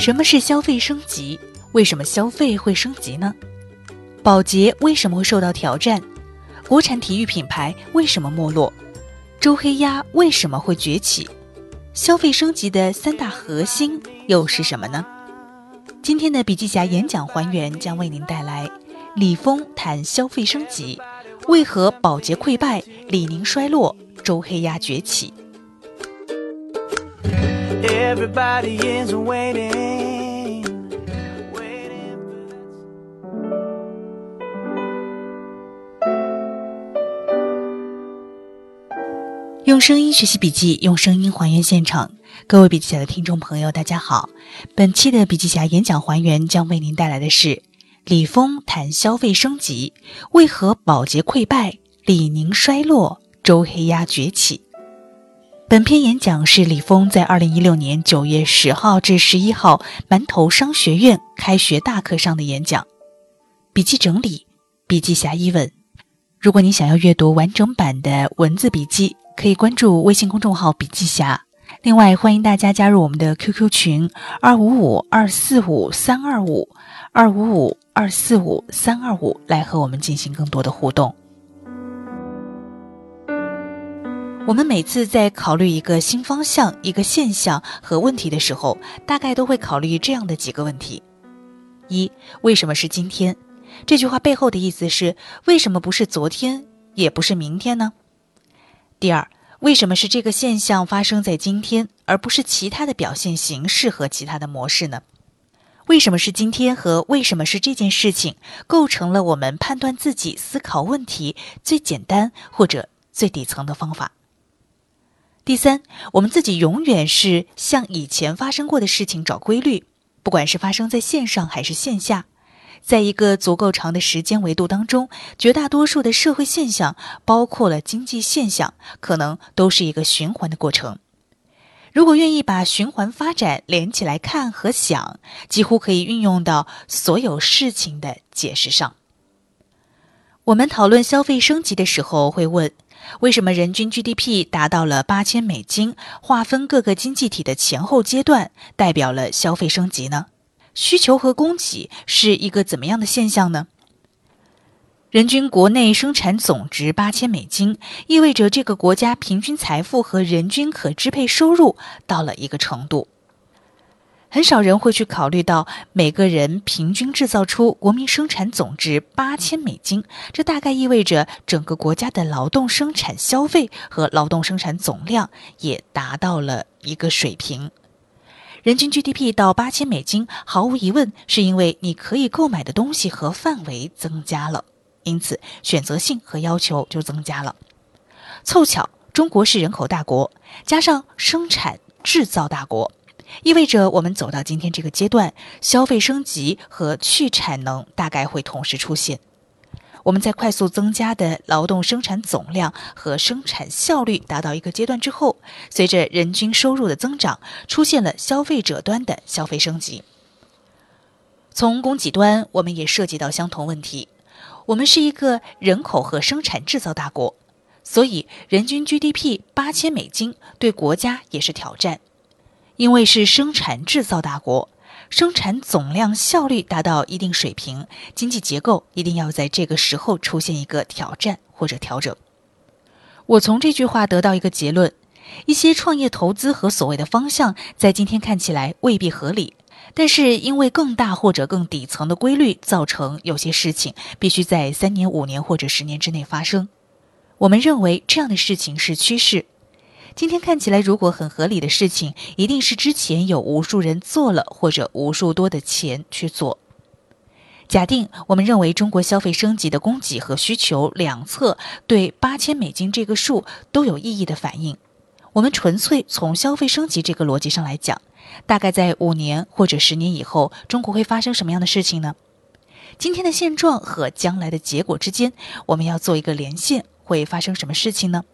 什么是消费升级？为什么消费会升级呢？保洁为什么会受到挑战？国产体育品牌为什么没落？周黑鸭为什么会崛起？消费升级的三大核心又是什么呢？今天的笔记侠演讲还原将为您带来李峰谈消费升级，为何保洁溃败，李宁衰落，周黑鸭崛起。Everybody is waiting. 用声音学习笔记，用声音还原现场。各位笔记侠的听众朋友，大家好。本期的笔记侠演讲还原将为您带来的是李峰谈消费升级，为何保洁溃败，李宁衰落，周黑鸭崛起。本篇演讲是李峰在二零一六年九月十号至十一号馒头商学院开学大课上的演讲。笔记整理，笔记侠一问：如果你想要阅读完整版的文字笔记。可以关注微信公众号“笔记侠”，另外欢迎大家加入我们的 QQ 群二五五二四五三二五二五五二四五三二五，来和我们进行更多的互动。我们每次在考虑一个新方向、一个现象和问题的时候，大概都会考虑这样的几个问题：一、为什么是今天？这句话背后的意思是，为什么不是昨天，也不是明天呢？第二，为什么是这个现象发生在今天，而不是其他的表现形式和其他的模式呢？为什么是今天和为什么是这件事情，构成了我们判断自己思考问题最简单或者最底层的方法。第三，我们自己永远是向以前发生过的事情找规律，不管是发生在线上还是线下。在一个足够长的时间维度当中，绝大多数的社会现象，包括了经济现象，可能都是一个循环的过程。如果愿意把循环发展连起来看和想，几乎可以运用到所有事情的解释上。我们讨论消费升级的时候，会问：为什么人均 GDP 达到了八千美金，划分各个经济体的前后阶段，代表了消费升级呢？需求和供给是一个怎么样的现象呢？人均国内生产总值八千美金，意味着这个国家平均财富和人均可支配收入到了一个程度。很少人会去考虑到每个人平均制造出国民生产总值八千美金，这大概意味着整个国家的劳动生产消费和劳动生产总量也达到了一个水平。人均 GDP 到八千美金，毫无疑问是因为你可以购买的东西和范围增加了，因此选择性和要求就增加了。凑巧，中国是人口大国，加上生产制造大国，意味着我们走到今天这个阶段，消费升级和去产能大概会同时出现。我们在快速增加的劳动生产总量和生产效率达到一个阶段之后，随着人均收入的增长，出现了消费者端的消费升级。从供给端，我们也涉及到相同问题。我们是一个人口和生产制造大国，所以人均 GDP 八千美金对国家也是挑战，因为是生产制造大国。生产总量效率达到一定水平，经济结构一定要在这个时候出现一个挑战或者调整。我从这句话得到一个结论：一些创业投资和所谓的方向，在今天看起来未必合理，但是因为更大或者更底层的规律，造成有些事情必须在三年、五年或者十年之内发生。我们认为这样的事情是趋势。今天看起来，如果很合理的事情，一定是之前有无数人做了，或者无数多的钱去做。假定我们认为中国消费升级的供给和需求两侧对八千美金这个数都有意义的反应，我们纯粹从消费升级这个逻辑上来讲，大概在五年或者十年以后，中国会发生什么样的事情呢？今天的现状和将来的结果之间，我们要做一个连线，会发生什么事情呢？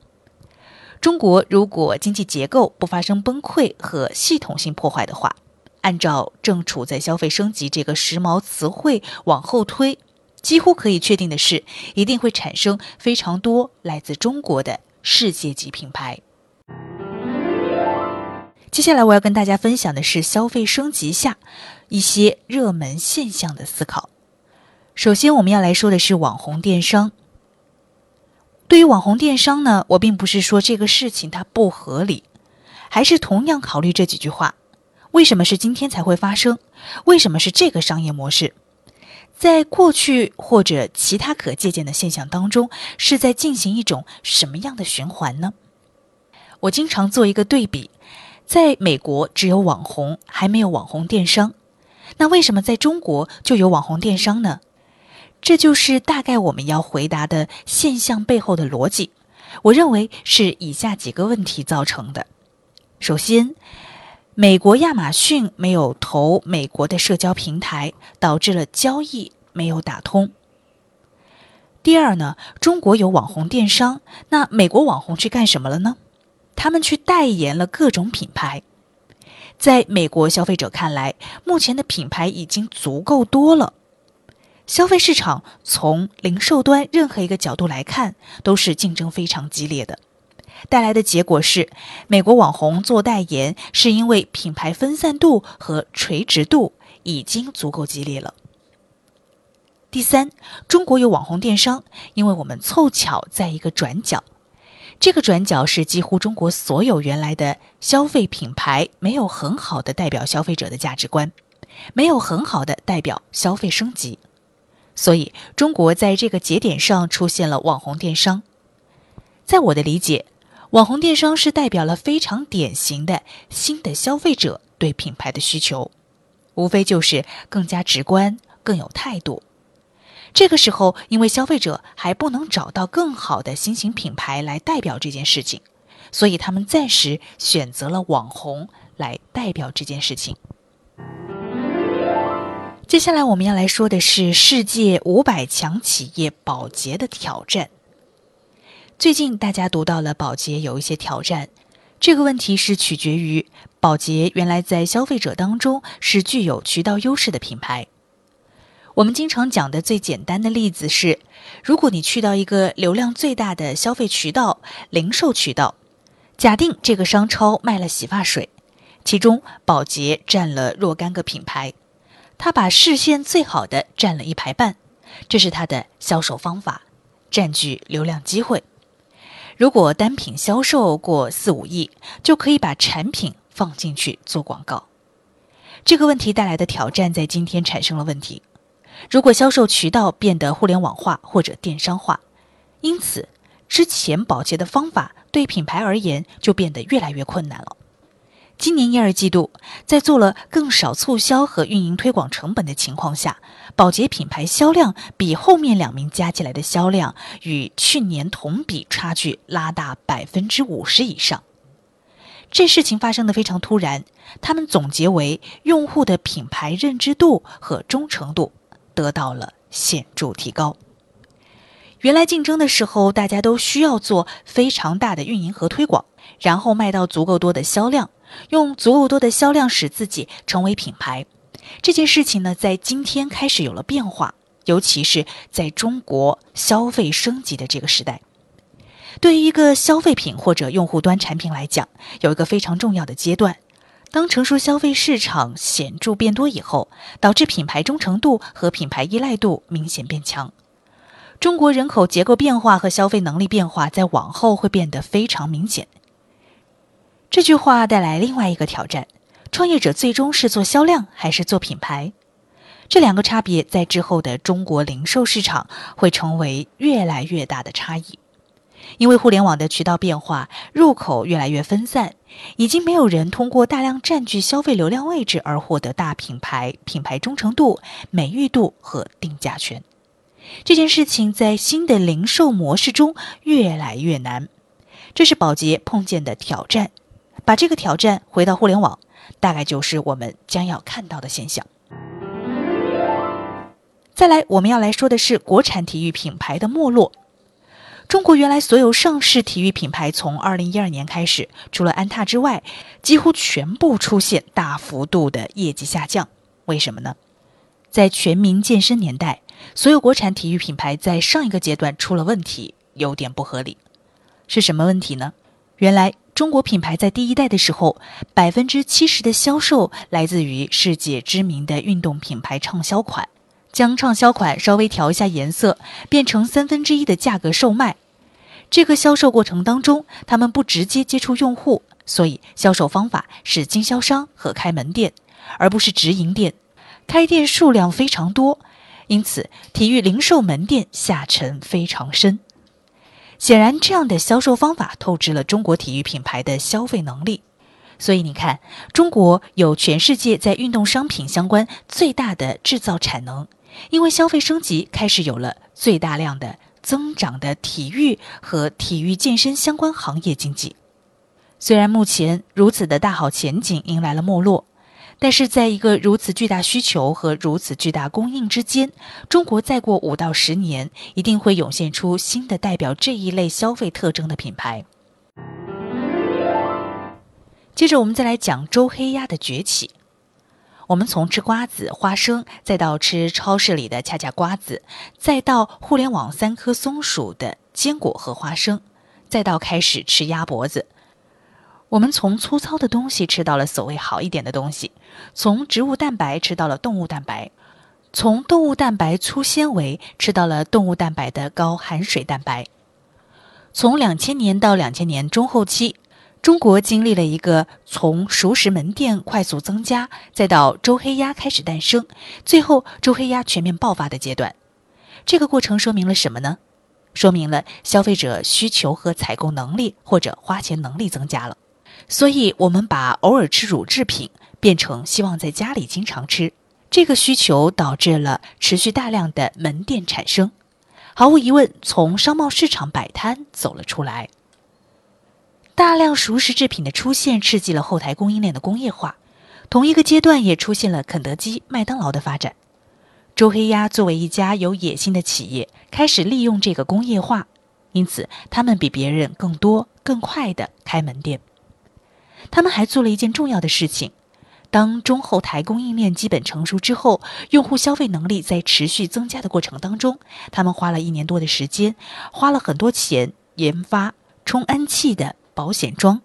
中国如果经济结构不发生崩溃和系统性破坏的话，按照正处在消费升级这个时髦词汇往后推，几乎可以确定的是，一定会产生非常多来自中国的世界级品牌。接下来我要跟大家分享的是消费升级下一些热门现象的思考。首先，我们要来说的是网红电商。对于网红电商呢，我并不是说这个事情它不合理，还是同样考虑这几句话：为什么是今天才会发生？为什么是这个商业模式？在过去或者其他可借鉴的现象当中，是在进行一种什么样的循环呢？我经常做一个对比。在美国只有网红，还没有网红电商。那为什么在中国就有网红电商呢？这就是大概我们要回答的现象背后的逻辑。我认为是以下几个问题造成的：首先，美国亚马逊没有投美国的社交平台，导致了交易没有打通。第二呢，中国有网红电商，那美国网红去干什么了呢？他们去代言了各种品牌，在美国消费者看来，目前的品牌已经足够多了。消费市场从零售端任何一个角度来看，都是竞争非常激烈的。带来的结果是，美国网红做代言，是因为品牌分散度和垂直度已经足够激烈了。第三，中国有网红电商，因为我们凑巧在一个转角。这个转角是几乎中国所有原来的消费品牌没有很好的代表消费者的价值观，没有很好的代表消费升级，所以中国在这个节点上出现了网红电商。在我的理解，网红电商是代表了非常典型的新的消费者对品牌的需求，无非就是更加直观、更有态度。这个时候，因为消费者还不能找到更好的新型品牌来代表这件事情，所以他们暂时选择了网红来代表这件事情。接下来我们要来说的是世界五百强企业保洁的挑战。最近大家读到了保洁有一些挑战，这个问题是取决于保洁原来在消费者当中是具有渠道优势的品牌。我们经常讲的最简单的例子是，如果你去到一个流量最大的消费渠道——零售渠道，假定这个商超卖了洗发水，其中宝洁占了若干个品牌，他把视线最好的占了一排半，这是他的销售方法，占据流量机会。如果单品销售过四五亿，就可以把产品放进去做广告。这个问题带来的挑战在今天产生了问题。如果销售渠道变得互联网化或者电商化，因此之前保洁的方法对品牌而言就变得越来越困难了。今年一二季度，在做了更少促销和运营推广成本的情况下，保洁品牌销量比后面两名加起来的销量与去年同比差距拉大百分之五十以上。这事情发生的非常突然，他们总结为用户的品牌认知度和忠诚度。得到了显著提高。原来竞争的时候，大家都需要做非常大的运营和推广，然后卖到足够多的销量，用足够多的销量使自己成为品牌。这件事情呢，在今天开始有了变化，尤其是在中国消费升级的这个时代。对于一个消费品或者用户端产品来讲，有一个非常重要的阶段。当成熟消费市场显著变多以后，导致品牌忠诚度和品牌依赖度明显变强。中国人口结构变化和消费能力变化在往后会变得非常明显。这句话带来另外一个挑战：创业者最终是做销量还是做品牌？这两个差别在之后的中国零售市场会成为越来越大的差异。因为互联网的渠道变化，入口越来越分散，已经没有人通过大量占据消费流量位置而获得大品牌、品牌忠诚度、美誉度和定价权。这件事情在新的零售模式中越来越难，这是宝洁碰见的挑战。把这个挑战回到互联网，大概就是我们将要看到的现象。再来，我们要来说的是国产体育品牌的没落。中国原来所有上市体育品牌，从二零一二年开始，除了安踏之外，几乎全部出现大幅度的业绩下降。为什么呢？在全民健身年代，所有国产体育品牌在上一个阶段出了问题，有点不合理。是什么问题呢？原来中国品牌在第一代的时候，百分之七十的销售来自于世界知名的运动品牌畅销款，将畅销款稍微调一下颜色，变成三分之一的价格售卖。这个销售过程当中，他们不直接接触用户，所以销售方法是经销商和开门店，而不是直营店。开店数量非常多，因此体育零售门店下沉非常深。显然，这样的销售方法透支了中国体育品牌的消费能力。所以，你看，中国有全世界在运动商品相关最大的制造产能，因为消费升级开始有了最大量的。增长的体育和体育健身相关行业经济，虽然目前如此的大好前景迎来了没落，但是在一个如此巨大需求和如此巨大供应之间，中国再过五到十年一定会涌现出新的代表这一类消费特征的品牌。接着，我们再来讲周黑鸭的崛起。我们从吃瓜子、花生，再到吃超市里的恰恰瓜子，再到互联网三颗松鼠的坚果和花生，再到开始吃鸭脖子。我们从粗糙的东西吃到了所谓好一点的东西，从植物蛋白吃到了动物蛋白，从动物蛋白粗纤维吃到了动物蛋白的高含水蛋白。从两千年到两千年中后期。中国经历了一个从熟食门店快速增加，再到周黑鸭开始诞生，最后周黑鸭全面爆发的阶段。这个过程说明了什么呢？说明了消费者需求和采购能力或者花钱能力增加了。所以，我们把偶尔吃乳制品变成希望在家里经常吃，这个需求导致了持续大量的门店产生。毫无疑问，从商贸市场摆摊走了出来。大量熟食制品的出现，刺激了后台供应链的工业化。同一个阶段，也出现了肯德基、麦当劳的发展。周黑鸭作为一家有野心的企业，开始利用这个工业化，因此他们比别人更多、更快的开门店。他们还做了一件重要的事情：当中后台供应链基本成熟之后，用户消费能力在持续增加的过程当中，他们花了一年多的时间，花了很多钱研发充氨气的。保险装，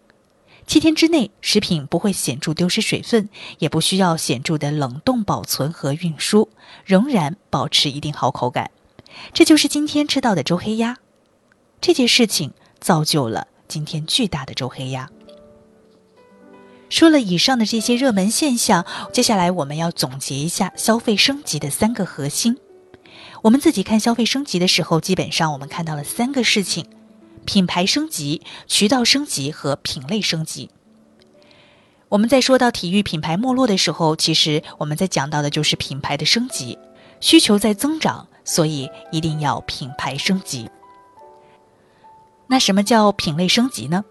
七天之内食品不会显著丢失水分，也不需要显著的冷冻保存和运输，仍然保持一定好口感。这就是今天吃到的周黑鸭。这件事情造就了今天巨大的周黑鸭。说了以上的这些热门现象，接下来我们要总结一下消费升级的三个核心。我们自己看消费升级的时候，基本上我们看到了三个事情。品牌升级、渠道升级和品类升级。我们在说到体育品牌没落的时候，其实我们在讲到的就是品牌的升级，需求在增长，所以一定要品牌升级。那什么叫品类升级呢？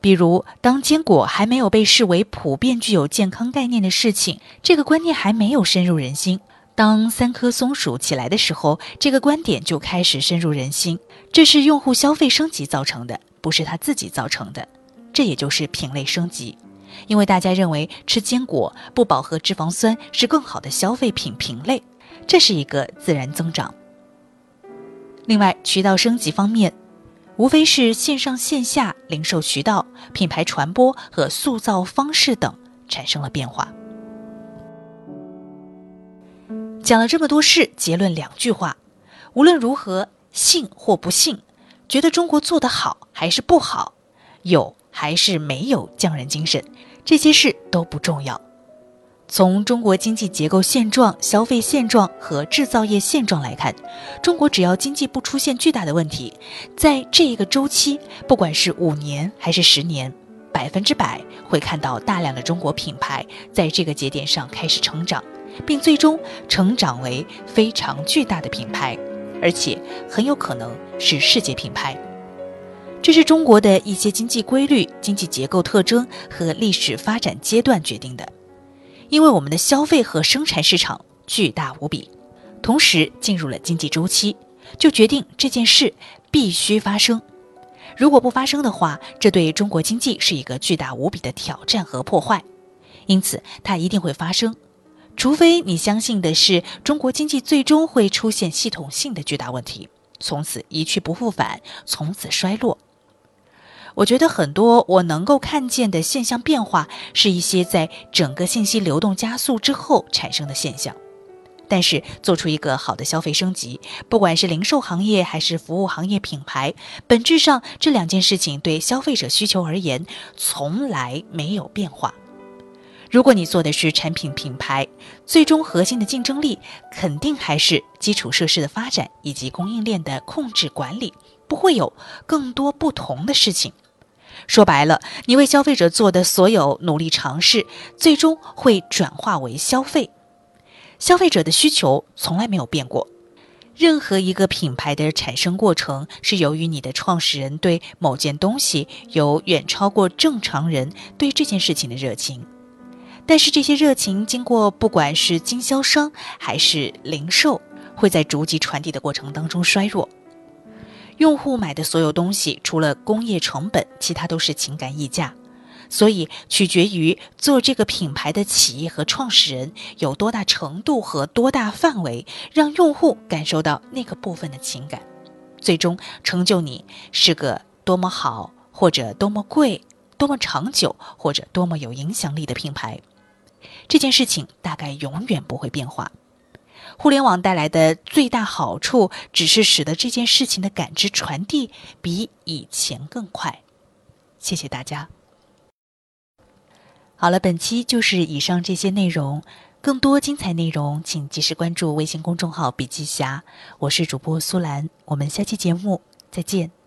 比如，当坚果还没有被视为普遍具有健康概念的事情，这个观念还没有深入人心。当三颗松鼠起来的时候，这个观点就开始深入人心。这是用户消费升级造成的，不是他自己造成的。这也就是品类升级，因为大家认为吃坚果不饱和脂肪酸是更好的消费品品类，这是一个自然增长。另外，渠道升级方面，无非是线上线下零售渠道、品牌传播和塑造方式等产生了变化。讲了这么多事，结论两句话：无论如何，信或不信，觉得中国做得好还是不好，有还是没有匠人精神，这些事都不重要。从中国经济结构现状、消费现状和制造业现状来看，中国只要经济不出现巨大的问题，在这一个周期，不管是五年还是十年，百分之百会看到大量的中国品牌在这个节点上开始成长。并最终成长为非常巨大的品牌，而且很有可能是世界品牌。这是中国的一些经济规律、经济结构特征和历史发展阶段决定的。因为我们的消费和生产市场巨大无比，同时进入了经济周期，就决定这件事必须发生。如果不发生的话，这对中国经济是一个巨大无比的挑战和破坏。因此，它一定会发生。除非你相信的是中国经济最终会出现系统性的巨大问题，从此一去不复返，从此衰落。我觉得很多我能够看见的现象变化，是一些在整个信息流动加速之后产生的现象。但是，做出一个好的消费升级，不管是零售行业还是服务行业品牌，本质上这两件事情对消费者需求而言从来没有变化。如果你做的是产品品牌，最终核心的竞争力肯定还是基础设施的发展以及供应链的控制管理，不会有更多不同的事情。说白了，你为消费者做的所有努力尝试，最终会转化为消费。消费者的需求从来没有变过。任何一个品牌的产生过程，是由于你的创始人对某件东西有远超过正常人对这件事情的热情。但是这些热情经过不管是经销商还是零售，会在逐级传递的过程当中衰弱。用户买的所有东西，除了工业成本，其他都是情感溢价。所以取决于做这个品牌的企业和创始人有多大程度和多大范围，让用户感受到那个部分的情感，最终成就你是个多么好，或者多么贵，多么长久，或者多么有影响力的品牌。这件事情大概永远不会变化。互联网带来的最大好处，只是使得这件事情的感知传递比以前更快。谢谢大家。好了，本期就是以上这些内容。更多精彩内容，请及时关注微信公众号“笔记侠”。我是主播苏兰，我们下期节目再见。